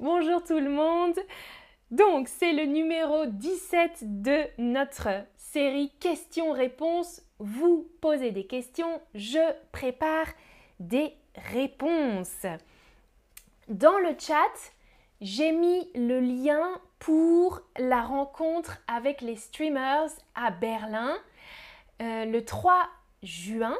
Bonjour tout le monde. Donc, c'est le numéro 17 de notre série questions-réponses. Vous posez des questions, je prépare des réponses. Dans le chat, j'ai mis le lien pour la rencontre avec les streamers à Berlin euh, le 3 juin.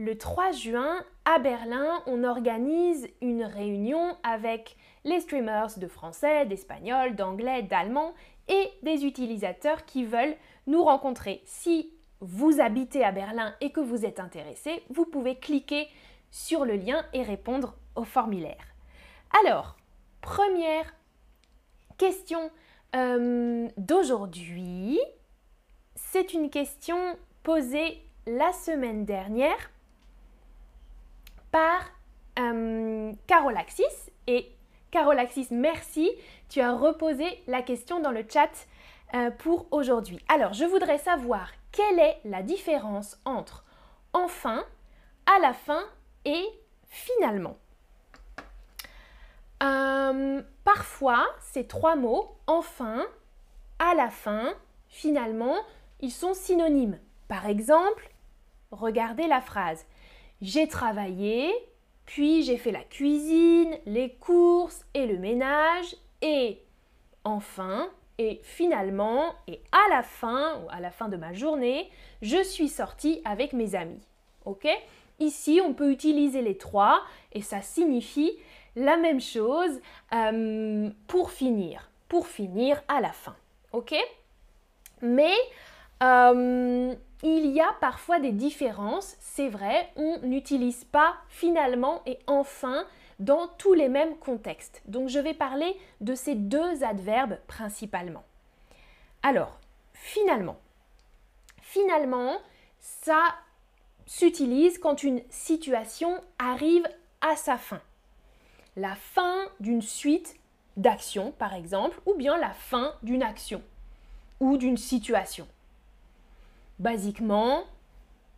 Le 3 juin, à Berlin, on organise une réunion avec les streamers de français, d'espagnol, d'anglais, d'allemand et des utilisateurs qui veulent nous rencontrer. Si vous habitez à Berlin et que vous êtes intéressé, vous pouvez cliquer sur le lien et répondre au formulaire. Alors, première question euh, d'aujourd'hui, c'est une question posée la semaine dernière par euh, Carolaxis et Carolaxis, merci. Tu as reposé la question dans le chat euh, pour aujourd'hui. Alors, je voudrais savoir quelle est la différence entre enfin, à la fin et finalement? Euh, parfois, ces trois mots, enfin, à la fin, finalement, ils sont synonymes. Par exemple, regardez la phrase. J'ai travaillé, puis j'ai fait la cuisine, les courses et le ménage. Et enfin, et finalement, et à la fin, ou à la fin de ma journée, je suis sortie avec mes amis. Ok? Ici, on peut utiliser les trois et ça signifie la même chose euh, pour finir. Pour finir à la fin. Ok? Mais euh, il y a parfois des différences, c'est vrai, on n'utilise pas finalement et enfin dans tous les mêmes contextes. Donc je vais parler de ces deux adverbes principalement. Alors, finalement. Finalement, ça s'utilise quand une situation arrive à sa fin. La fin d'une suite d'actions, par exemple, ou bien la fin d'une action ou d'une situation. Basiquement,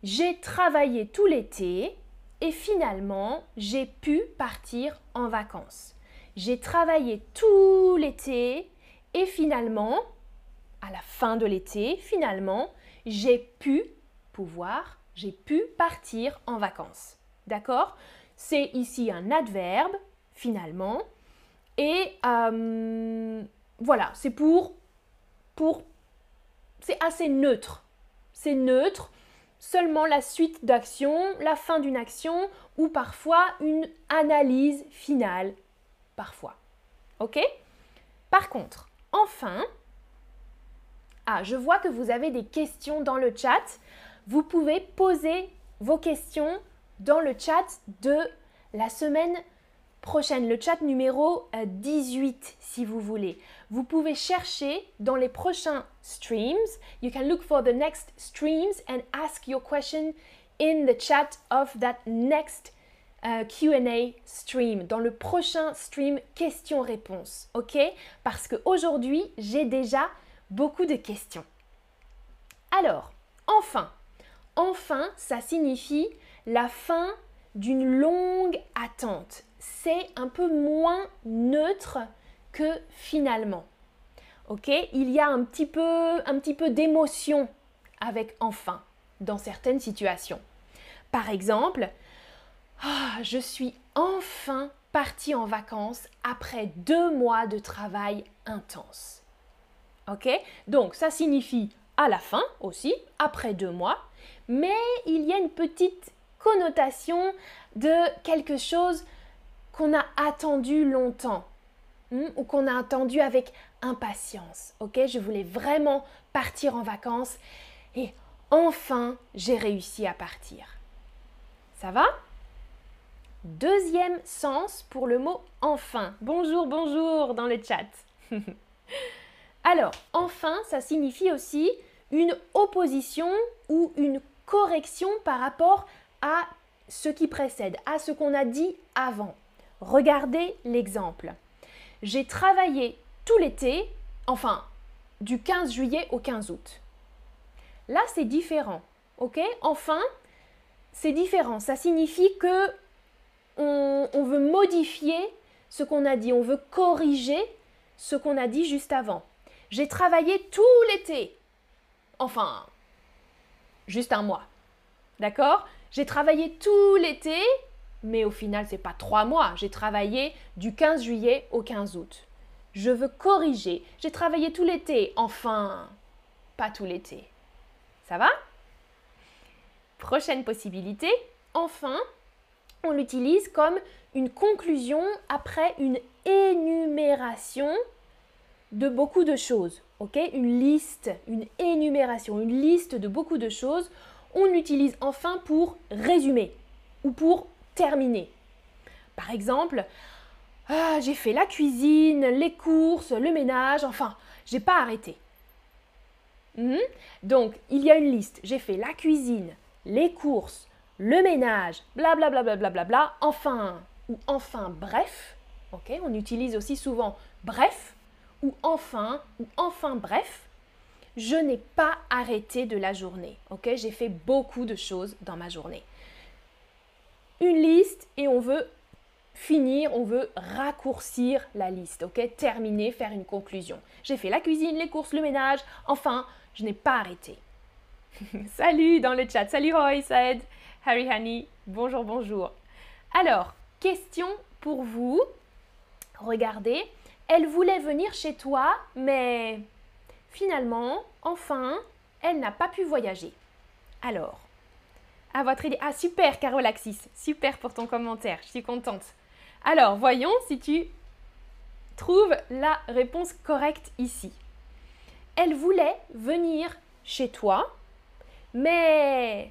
j'ai travaillé tout l'été et finalement, j'ai pu partir en vacances. J'ai travaillé tout l'été et finalement, à la fin de l'été, finalement, j'ai pu pouvoir, j'ai pu partir en vacances. D'accord? C'est ici un adverbe, finalement. Et euh, voilà, c'est pour, pour... C'est assez neutre c'est neutre, seulement la suite d'actions, la fin d'une action ou parfois une analyse finale. Parfois. Ok? Par contre, enfin, ah, je vois que vous avez des questions dans le chat. Vous pouvez poser vos questions dans le chat de la semaine prochaine, le chat numéro 18 euh, si vous voulez. Vous pouvez chercher dans les prochains streams. You can look for the next streams and ask your question in the chat of that next uh, Q&A stream, dans le prochain stream questions-réponses, ok? Parce qu'aujourd'hui, j'ai déjà beaucoup de questions. Alors, enfin, enfin, ça signifie la fin d'une longue attente. C'est un peu moins neutre que finalement. Ok Il y a un petit peu, d'émotion avec enfin dans certaines situations. Par exemple, ah, je suis enfin partie en vacances après deux mois de travail intense. Ok Donc ça signifie à la fin aussi, après deux mois, mais il y a une petite connotation de quelque chose qu'on a attendu longtemps. Hmm, ou qu'on a attendu avec impatience. Ok, je voulais vraiment partir en vacances et enfin j'ai réussi à partir. Ça va? Deuxième sens pour le mot enfin. Bonjour, bonjour dans le chat. Alors, enfin, ça signifie aussi une opposition ou une correction par rapport à ce qui précède, à ce qu'on a dit avant. Regardez l'exemple. J'ai travaillé tout l'été, enfin du 15 juillet au 15 août. Là, c'est différent. OK? Enfin, c'est différent. Ça signifie que on, veut modifier ce qu'on a dit, on veut corriger ce qu'on a dit juste avant. J'ai travaillé tout l'été. Enfin, juste un mois. D'accord? J'ai travaillé tout l'été, mais au final, c'est pas trois mois. J'ai travaillé du 15 juillet au 15 août. Je veux corriger. J'ai travaillé tout l'été. Enfin, pas tout l'été. Ça va? Prochaine possibilité. Enfin, on l'utilise comme une conclusion après une énumération de beaucoup de choses. ok? Une liste, une énumération, une liste de beaucoup de choses. On l'utilise enfin pour résumer ou pour Par exemple, ah, j'ai fait la cuisine, les courses, le ménage, enfin, j'ai pas arrêté. Hmm? Donc, il y a une liste. J'ai fait la cuisine, les courses, le ménage, blablabla, bla, bla, bla, bla, enfin, ou enfin, bref. On utilise aussi souvent bref, ou enfin, ou enfin, bref. Je n'ai pas arrêté de la journée. Ok, j'ai fait beaucoup de choses dans ma journée. Une liste et on veut finir, on veut raccourcir la liste, ok? Terminer, faire une conclusion. J'ai fait la cuisine, les courses, le ménage, enfin, je n'ai pas arrêté. Salut dans le chat, salut Roy, Saed, Harry Honey, bonjour, bonjour. Alors, question pour vous. Regardez, elle voulait venir chez toi, mais finalement, enfin, elle n'a pas pu voyager. Alors, à votre idée. Ah, super, Carolaxis. Super pour ton commentaire. Je suis contente. Alors, voyons si tu trouves la réponse correcte ici. Elle voulait venir chez toi, mais...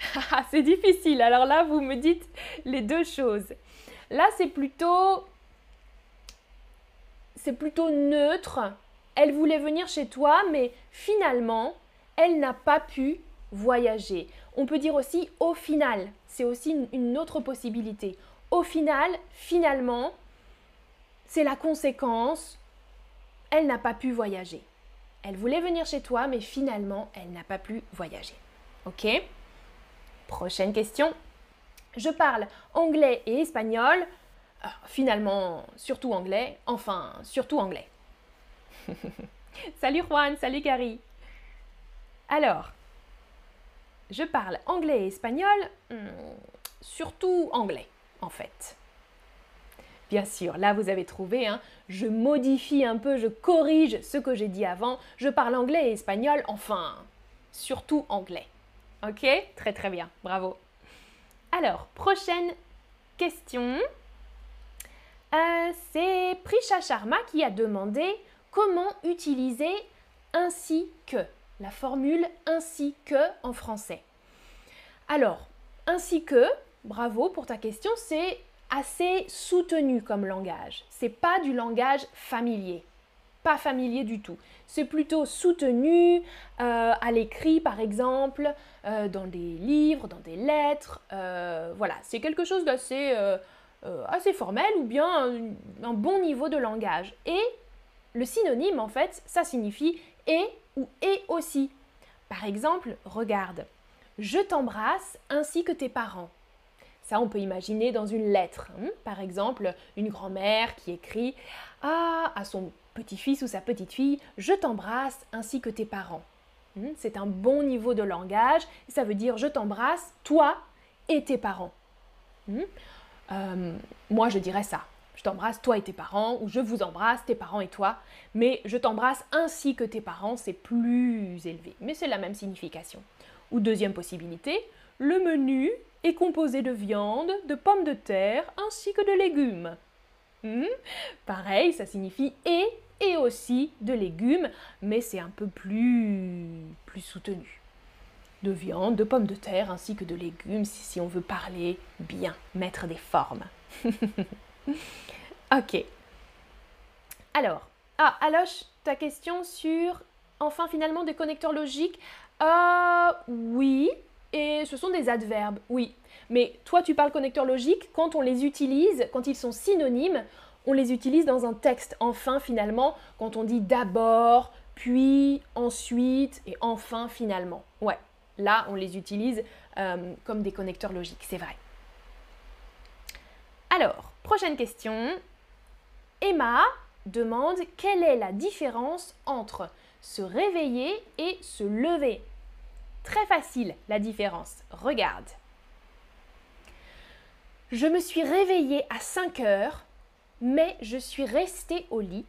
Ah, c'est difficile. Alors là, vous me dites les deux choses. Là, c'est plutôt... C'est plutôt neutre. Elle voulait venir chez toi, mais finalement, elle n'a pas pu voyager. On peut dire aussi au final. C'est aussi une autre possibilité. Au final, finalement, c'est la conséquence. Elle n'a pas pu voyager. Elle voulait venir chez toi, mais finalement, elle n'a pas pu voyager. Ok? Prochaine question. Je parle anglais et espagnol. Euh, finalement, surtout anglais. Enfin, surtout anglais. salut Juan, salut Carrie. Alors, je parle anglais et espagnol, hmm, surtout anglais en fait. Bien sûr, là vous avez trouvé, hein, je modifie un peu, je corrige ce que j'ai dit avant, je parle anglais et espagnol, enfin, surtout anglais. Ok? Très très bien, bravo. Alors, prochaine question. Euh, c'est Prisha Sharma qui a demandé comment utiliser ainsi que, la formule ainsi que en français. Alors, ainsi que, bravo pour ta question, c'est assez soutenu comme langage. C'est pas du langage familier. Pas familier du tout. C'est plutôt soutenu euh, à l'écrit, par exemple, euh, dans des livres, dans des lettres. Euh, voilà, c'est quelque chose d'assez assez formel ou bien un, un bon niveau de langage. Et le synonyme, en fait, ça signifie et ou et aussi. Par exemple, regarde, je t'embrasse ainsi que tes parents. Ça, on peut imaginer dans une lettre. Hein. Par exemple, une grand-mère qui écrit ah, à son petit-fils ou sa petite-fille, je t'embrasse ainsi que tes parents. Hein. C'est un bon niveau de langage. Ça veut dire je t'embrasse, toi et tes parents. Hein. Euh, moi, je dirais ça. Je t'embrasse, toi et tes parents, ou je vous embrasse, tes parents et toi. Mais je t'embrasse ainsi que tes parents, c'est plus élevé. Mais c'est la même signification. Ou deuxième possibilité, le menu est composé de viande, de pommes de terre ainsi que de légumes. Hmm? Pareil, ça signifie et et aussi de légumes, mais c'est un peu plus, plus soutenu. De viande, de pommes de terre ainsi que de légumes si, on veut parler bien, mettre des formes. ok. Alors, ah, Aloche, ta question sur enfin finalement des connecteurs logiques. Euh, oui, et ce sont des adverbes, oui. Mais toi, tu parles connecteur logique, quand on les utilise, quand ils sont synonymes, on les utilise dans un texte. Enfin, finalement, quand on dit d'abord, puis, ensuite et enfin, finalement. Ouais, là, on les utilise euh, comme des connecteurs logiques, c'est vrai. Alors, prochaine question. Emma demande quelle est la différence entre se réveiller et se lever. Très facile la différence. Regarde. Je me suis réveillée à 5 heures, mais je suis restée au lit.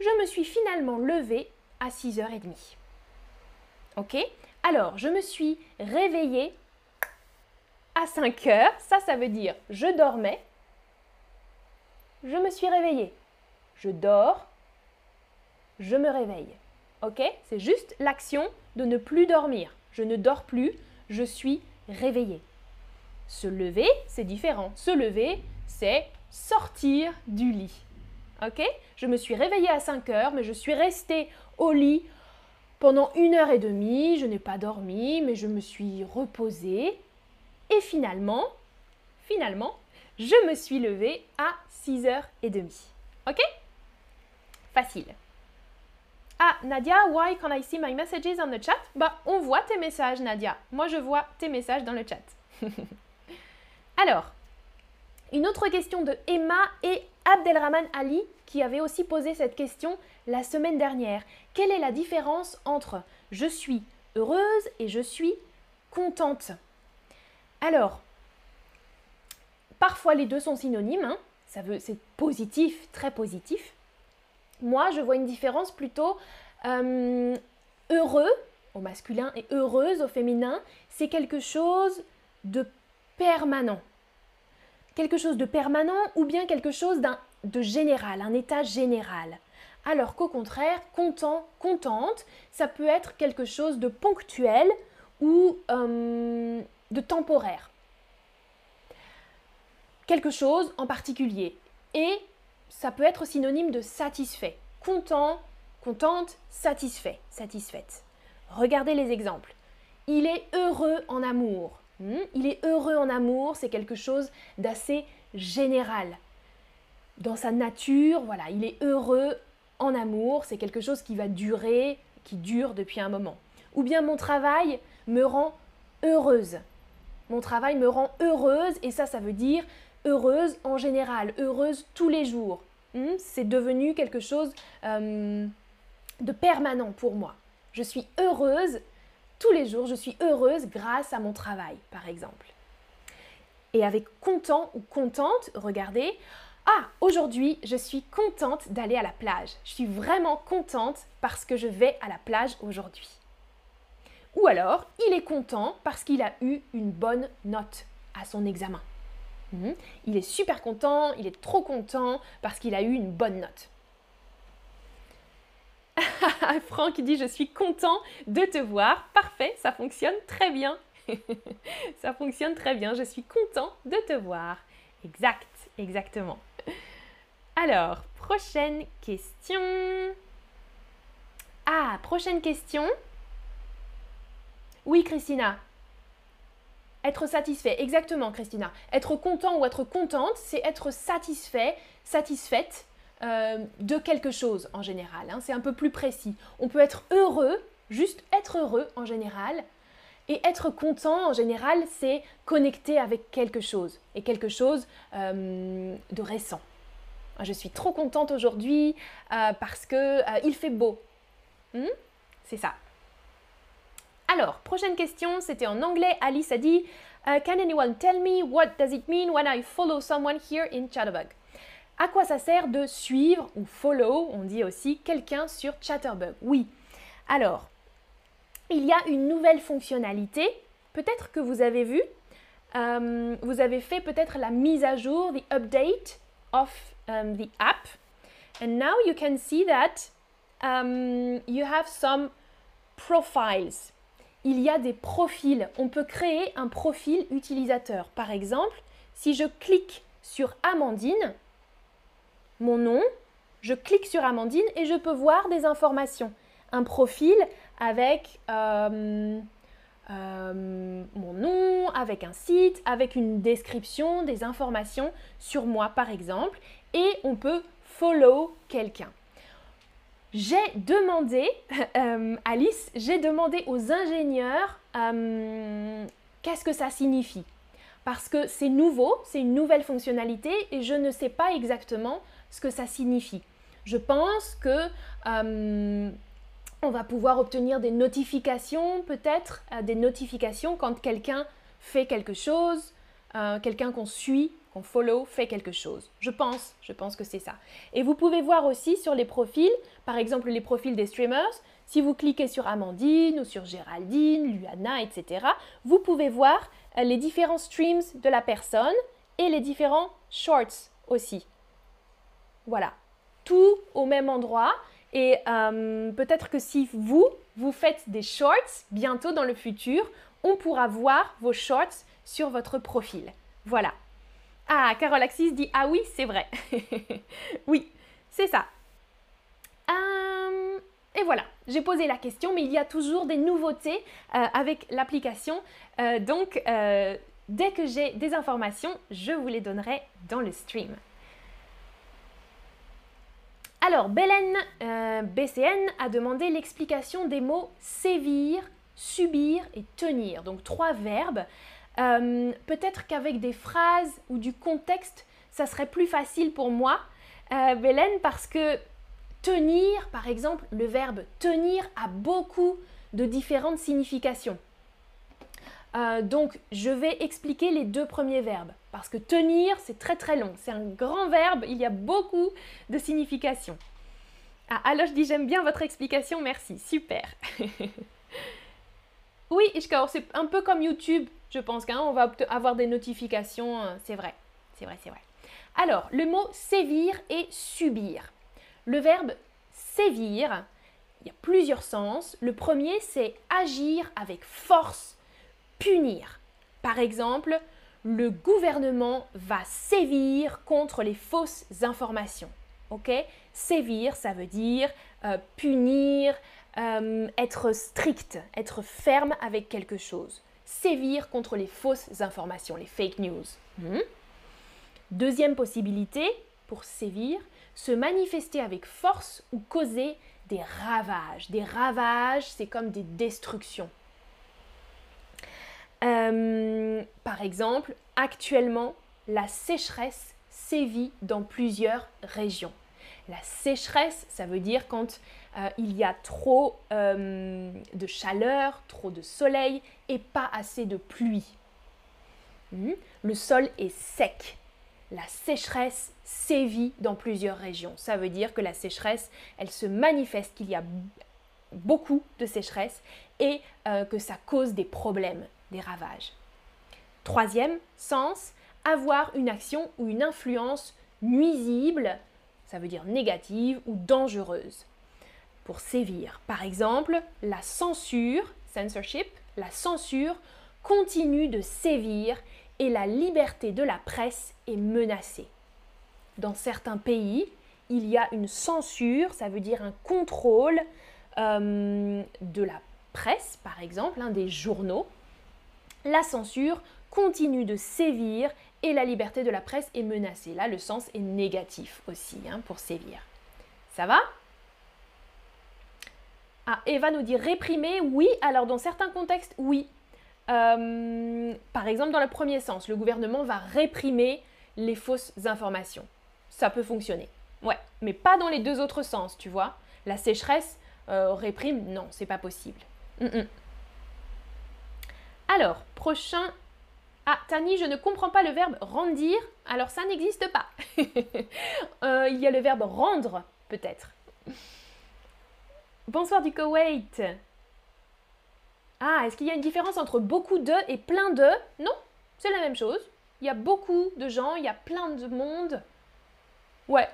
Je me suis finalement levée à 6h30. Ok? Alors, je me suis réveillée à 5 heures. Ça, ça veut dire je dormais. Je me suis réveillée. Je dors. Je me réveille. Ok? C'est juste l'action de ne plus dormir. Je ne dors plus. Je suis réveillée. Se lever, c'est différent. Se lever, c'est sortir du lit. Ok? Je me suis réveillée à 5 heures, mais je suis restée au lit pendant une heure et demie. Je n'ai pas dormi, mais je me suis reposée. Et finalement, finalement, je me suis levée à 6h30. Ok? Facile. Ah, Nadia, why can I see my messages on the chat? Bah, on voit tes messages, Nadia. Moi, je vois tes messages dans le chat. Alors, une autre question de Emma et Abdelrahman Ali qui avait aussi posé cette question la semaine dernière. Quelle est la différence entre je suis heureuse et je suis contente? Alors, parfois les deux sont synonymes, hein. ça veut, c'est positif, très positif. Moi, je vois une différence plutôt euh, heureux au masculin et heureuse au féminin. C'est quelque chose de permanent. Quelque chose de permanent ou bien quelque chose de général, un état général. Alors qu'au contraire, content, contente, ça peut être quelque chose de ponctuel ou euh, de temporaire. Quelque chose en particulier. Et ça peut être synonyme de satisfait. Content, contente, satisfait, satisfaite. Regardez les exemples. Il est heureux en amour. Hmm? Il est heureux en amour, c'est quelque chose d'assez général. Dans sa nature, voilà, il est heureux en amour, c'est quelque chose qui va durer, qui dure depuis un moment. Ou bien mon travail me rend heureuse. Mon travail me rend heureuse et ça, ça veut dire heureuse en général, heureuse tous les jours. Hmm? C'est devenu quelque chose euh, de permanent pour moi. Je suis heureuse tous les jours, je suis heureuse grâce à mon travail, par exemple. Et avec content ou contente, regardez, ah, aujourd'hui, je suis contente d'aller à la plage. Je suis vraiment contente parce que je vais à la plage aujourd'hui. Ou alors, il est content parce qu'il a eu une bonne note à son examen. Hmm? Il est super content, il est trop content parce qu'il a eu une bonne note. Franck dit je suis content de te voir. Parfait, ça fonctionne très bien. ça fonctionne très bien, je suis content de te voir. Exact, exactement. Alors, prochaine question. Ah, prochaine question. Oui, Christina. Être satisfait, exactement, Christina. Être content ou être contente, c'est être satisfait, satisfaite euh, de quelque chose en général. Hein. c'est un peu plus précis. On peut être heureux, juste être heureux en général. Et être content en général, c'est connecter avec quelque chose. Et quelque chose euh, de récent. Je suis trop contente aujourd'hui euh, parce que il fait beau. Hmm? c'est ça. Alors, prochaine question, c'était en anglais. Alice a dit Can anyone tell me what does it mean when I follow someone here in Chatterbug? À quoi ça sert de suivre ou follow, on dit aussi, quelqu'un sur Chatterbug? Oui. Alors, il y a une nouvelle fonctionnalité, peut-être que vous avez vu, euh, vous avez fait peut-être la mise à jour, the update of um, the app. And now you can see that um, you have some profiles. Il y a des profils. On peut créer un profil utilisateur. Par exemple, si je clique sur Amandine, mon nom, je clique sur Amandine et je peux voir des informations. Un profil avec euh, euh, mon nom, avec un site, avec une description, des informations sur moi par exemple. Et on peut follow quelqu'un. J'ai demandé, euh, Alice, j'ai demandé aux ingénieurs qu'est-ce que ça signifie. parce que c'est nouveau, c'est une nouvelle fonctionnalité et je ne sais pas exactement ce que ça signifie. Je pense que euh, on va pouvoir obtenir des notifications, peut-être euh, des notifications quand quelqu'un fait quelque chose, euh, quelqu'un qu'on suit, qu'on follow, fait quelque chose. Je pense, je pense que c'est ça. Et vous pouvez voir aussi sur les profils, par exemple les profils des streamers, si vous cliquez sur Amandine ou sur Géraldine, Luana, etc., vous pouvez voir euh, les différents streams de la personne et les différents shorts aussi. Voilà, tout au même endroit. Et euh, peut-être que si vous, vous faites des shorts bientôt dans le futur, on pourra voir vos shorts sur votre profil. Voilà. Ah, Carole Axis dit Ah oui, c'est vrai. oui, c'est ça. Euh, et voilà, j'ai posé la question, mais il y a toujours des nouveautés euh, avec l'application. Euh, donc, dès que j'ai des informations, je vous les donnerai dans le stream. Alors, Belen BCN a demandé l'explication des mots sévir, subir et tenir. Donc, trois verbes. Peut-être qu'avec des phrases ou du contexte, ça serait plus facile pour moi, Belen, parce que Tenir, par exemple, le verbe tenir a beaucoup de différentes significations. Euh, donc, je vais expliquer les deux premiers verbes. Parce que tenir, c'est très très long. C'est un grand verbe, il y a beaucoup de significations. Ah, alors je dis j'aime bien votre explication, merci, super. oui, c'est un peu comme YouTube, je pense qu'on va avoir des notifications, euh, c'est vrai, c'est vrai, c'est vrai. Alors, le mot sévir et subir. Le verbe sévir, il y a plusieurs sens. Le premier, c'est agir avec force, punir. Par exemple, le gouvernement va sévir contre les fausses informations. Ok? Sévir, ça veut dire euh, punir, euh, être strict, être ferme avec quelque chose. Sévir contre les fausses informations, les fake news. Hmm? Deuxième possibilité pour sévir, se manifester avec force ou causer des ravages. Des ravages, c'est comme des destructions. Euh, par exemple, actuellement, la sécheresse sévit dans plusieurs régions. La sécheresse, ça veut dire quand euh, il y a trop euh, de chaleur, trop de soleil et pas assez de pluie. Hmm? Le sol est sec la sécheresse sévit dans plusieurs régions. Ça veut dire que la sécheresse, elle se manifeste, qu'il y a beaucoup de sécheresse et euh, que ça cause des problèmes, des ravages. Troisième sens, avoir une action ou une influence nuisible, ça veut dire négative ou dangereuse. Pour sévir, par exemple, la censure, censorship, la censure continue de sévir et la liberté de la presse est menacée. Dans certains pays, il y a une censure, ça veut dire un contrôle euh, de la presse, par exemple, hein, des journaux. La censure continue de sévir et la liberté de la presse est menacée. Là, le sens est négatif aussi hein, pour sévir. Ça va? Ah, Eva nous dit réprimer, oui. Alors, dans certains contextes, oui. Euh, par exemple, dans le premier sens, le gouvernement va réprimer les fausses informations. Ça peut fonctionner. Ouais, mais pas dans les deux autres sens, tu vois. La sécheresse euh, réprime, non, c'est pas possible. Alors, prochain. Ah, Tani, je ne comprends pas le verbe rendir. Alors, ça n'existe pas. Euh, il y a le verbe rendre, peut-être. Bonsoir du Koweït. Ah, est-ce qu'il y a une différence entre beaucoup de et plein de? Non, c'est la même chose. Il y a beaucoup de gens, il y a plein de monde. Ouais.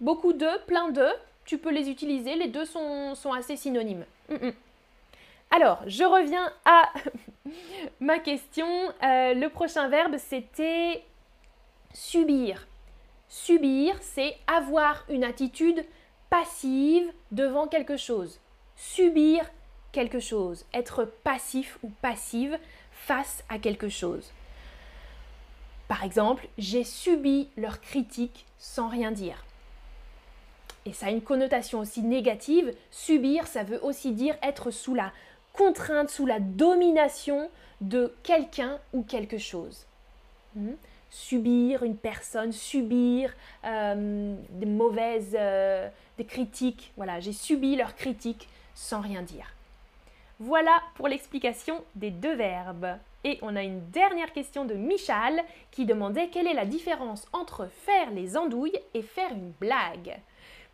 Beaucoup de, plein de, tu peux les utiliser, les deux sont, assez synonymes. Alors, je reviens à ma question. Euh, le prochain verbe, c'était subir. Subir, c'est avoir une attitude passive devant quelque chose subir quelque chose, être passif ou passive face à quelque chose. Par exemple, j'ai subi leurs critiques sans rien dire. Et ça a une connotation aussi négative. Subir, ça veut aussi dire être sous la contrainte, sous la domination de quelqu'un ou quelque chose. Hmm? Subir une personne, subir euh, des mauvaises euh, des critiques. Voilà, j'ai subi leurs critiques sans rien dire. Voilà pour l'explication des deux verbes. Et on a une dernière question de Michal qui demandait quelle est la différence entre faire les andouilles et faire une blague.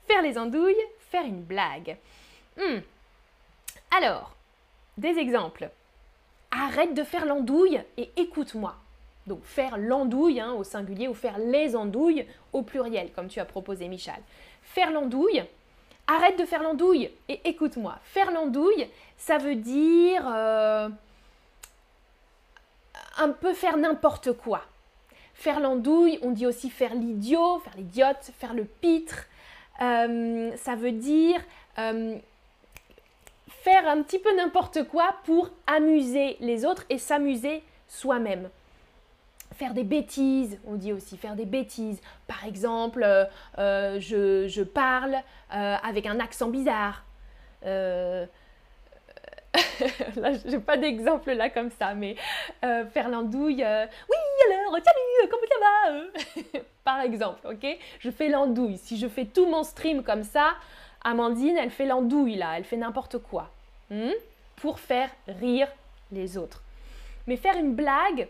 Faire les andouilles, faire une blague. Hmm. Alors, des exemples. Arrête de faire l'andouille et écoute-moi. Donc faire l'andouille hein, au singulier ou faire les andouilles au pluriel, comme tu as proposé Michal. Faire l'andouille, arrête de faire l'andouille et écoute-moi. Faire l'andouille, ça veut dire euh, un peu faire n'importe quoi. Faire l'andouille, on dit aussi faire l'idiot, faire l'idiote, faire le pitre. Euh, ça veut dire euh, faire un petit peu n'importe quoi pour amuser les autres et s'amuser soi-même. Faire des bêtises, on dit aussi faire des bêtises. Par exemple, euh, je, parle avec un accent bizarre. là, j'ai pas d'exemple là comme ça, mais euh, faire l'andouille. Euh, oui, alors, salut, comment ça va Par exemple, ok? Je fais l'andouille. Si je fais tout mon stream comme ça, Amandine, elle fait l'andouille là, elle fait n'importe quoi. Hmm? pour faire rire les autres. Mais faire une blague,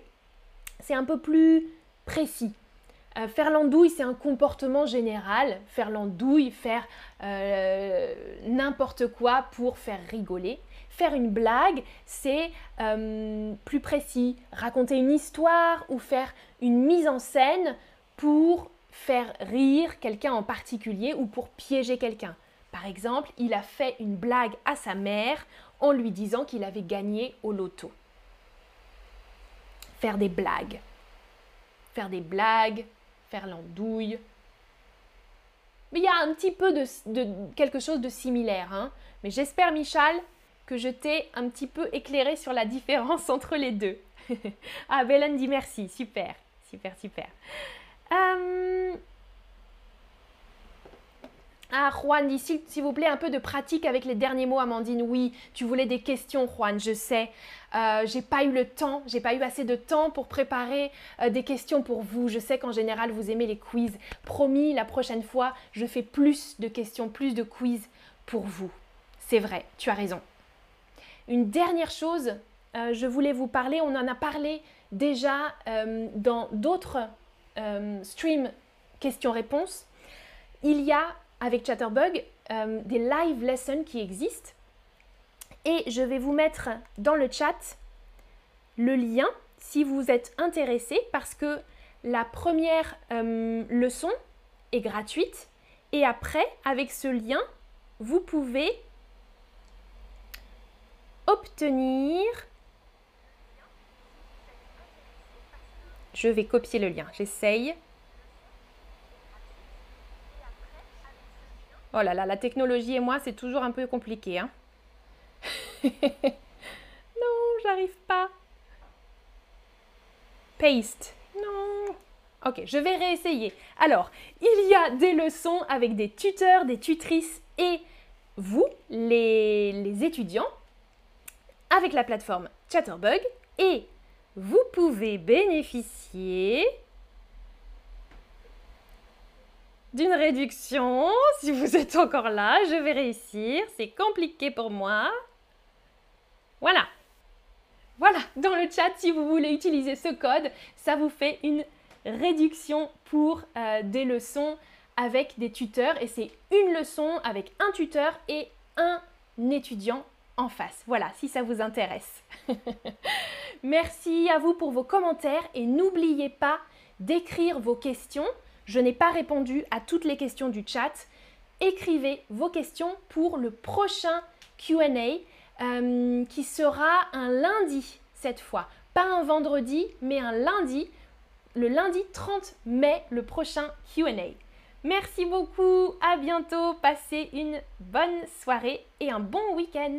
c'est un peu plus précis. Euh, faire l'andouille, c'est un comportement général. Faire l'andouille, faire n'importe quoi pour faire rigoler. Faire une blague, c'est euh, plus précis. Raconter une histoire ou faire une mise en scène pour faire rire quelqu'un en particulier ou pour piéger quelqu'un. Par exemple, il a fait une blague à sa mère en lui disant qu'il avait gagné au loto. Faire des blagues. Faire des blagues, faire l'andouille. Mais il y a un petit peu de, quelque chose de similaire. Hein. Mais j'espère, Michal, que je t'ai un petit peu éclairé sur la différence entre les deux. ah, Belen dit merci, super, super, super. Euh, ah, Juan dit s'il vous plaît un peu de pratique avec les derniers mots, Amandine. Oui, tu voulais des questions, Juan, je sais. Euh, j'ai pas eu le temps, j'ai pas eu assez de temps pour préparer euh, des questions pour vous. Je sais qu'en général vous aimez les quiz. Promis, la prochaine fois, je fais plus de questions, plus de quiz pour vous. C'est vrai, tu as raison. Une dernière chose, euh, je voulais vous parler, on en a parlé déjà dans d'autres streams questions-réponses. Il y a avec Chatterbug des live lessons qui existent et je vais vous mettre dans le chat le lien si vous êtes intéressé parce que la première leçon est gratuite et après avec ce lien vous pouvez obtenir. Je vais copier le lien. J'essaye. Oh là là, la technologie et moi, c'est toujours un peu compliqué. Hein non, j'arrive pas. Paste. Non. Ok, je vais réessayer. Alors, il y a des leçons avec des tuteurs, des tutrices et vous, les, les étudiants, avec la plateforme Chatterbug et vous pouvez bénéficier d'une réduction. Si vous êtes encore là, je vais réussir. C'est compliqué pour moi. Voilà. Voilà, dans le chat, si vous voulez utiliser ce code, ça vous fait une réduction pour euh, des leçons avec des tuteurs. Et c'est une leçon avec un tuteur et un étudiant en face. Voilà, si ça vous intéresse. Merci à vous pour vos commentaires et n'oubliez pas d'écrire vos questions. Je n'ai pas répondu à toutes les questions du chat. Écrivez vos questions pour le prochain QA euh, qui sera un lundi cette fois. Pas un vendredi, mais un lundi, le lundi 30 mai, le prochain QA. Merci beaucoup, à bientôt, passez une bonne soirée et un bon week-end.